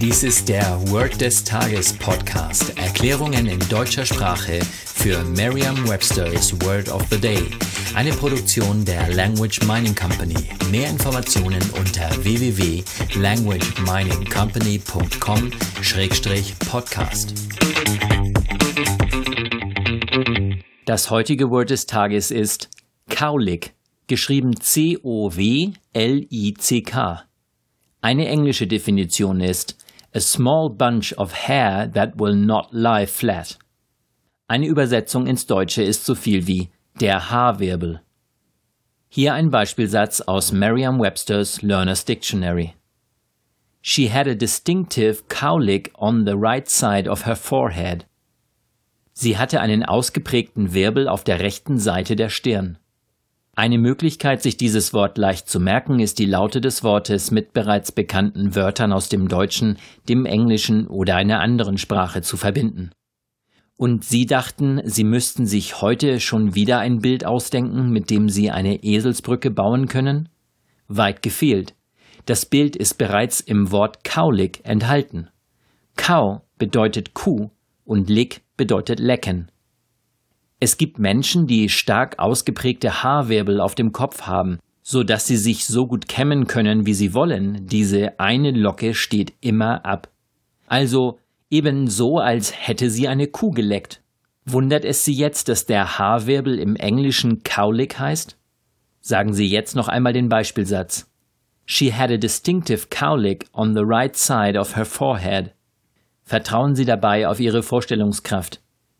Dies ist der Word des Tages Podcast. Erklärungen in deutscher Sprache für Merriam-Webster's Word of the Day. Eine Produktion der Language Mining Company. Mehr Informationen unter www.languageminingcompany.com-podcast. Das heutige Wort des Tages ist Kaulik, geschrieben C-O-W-L-I-C-K. Eine englische Definition ist a small bunch of hair that will not lie flat. Eine Übersetzung ins Deutsche ist so viel wie der Haarwirbel. Hier ein Beispielsatz aus Merriam-Webster's Learner's Dictionary. She had a distinctive cowlick on the right side of her forehead. Sie hatte einen ausgeprägten Wirbel auf der rechten Seite der Stirn. Eine Möglichkeit, sich dieses Wort leicht zu merken, ist die Laute des Wortes mit bereits bekannten Wörtern aus dem Deutschen, dem Englischen oder einer anderen Sprache zu verbinden. Und Sie dachten, Sie müssten sich heute schon wieder ein Bild ausdenken, mit dem Sie eine Eselsbrücke bauen können? Weit gefehlt. Das Bild ist bereits im Wort kaulig enthalten. Kau bedeutet Kuh und Lick bedeutet lecken. Es gibt Menschen, die stark ausgeprägte Haarwirbel auf dem Kopf haben, so dass sie sich so gut kämmen können, wie sie wollen. Diese eine Locke steht immer ab. Also eben so, als hätte sie eine Kuh geleckt. Wundert es Sie jetzt, dass der Haarwirbel im Englischen cowlick heißt? Sagen Sie jetzt noch einmal den Beispielsatz. She had a distinctive cowlick on the right side of her forehead. Vertrauen Sie dabei auf Ihre Vorstellungskraft.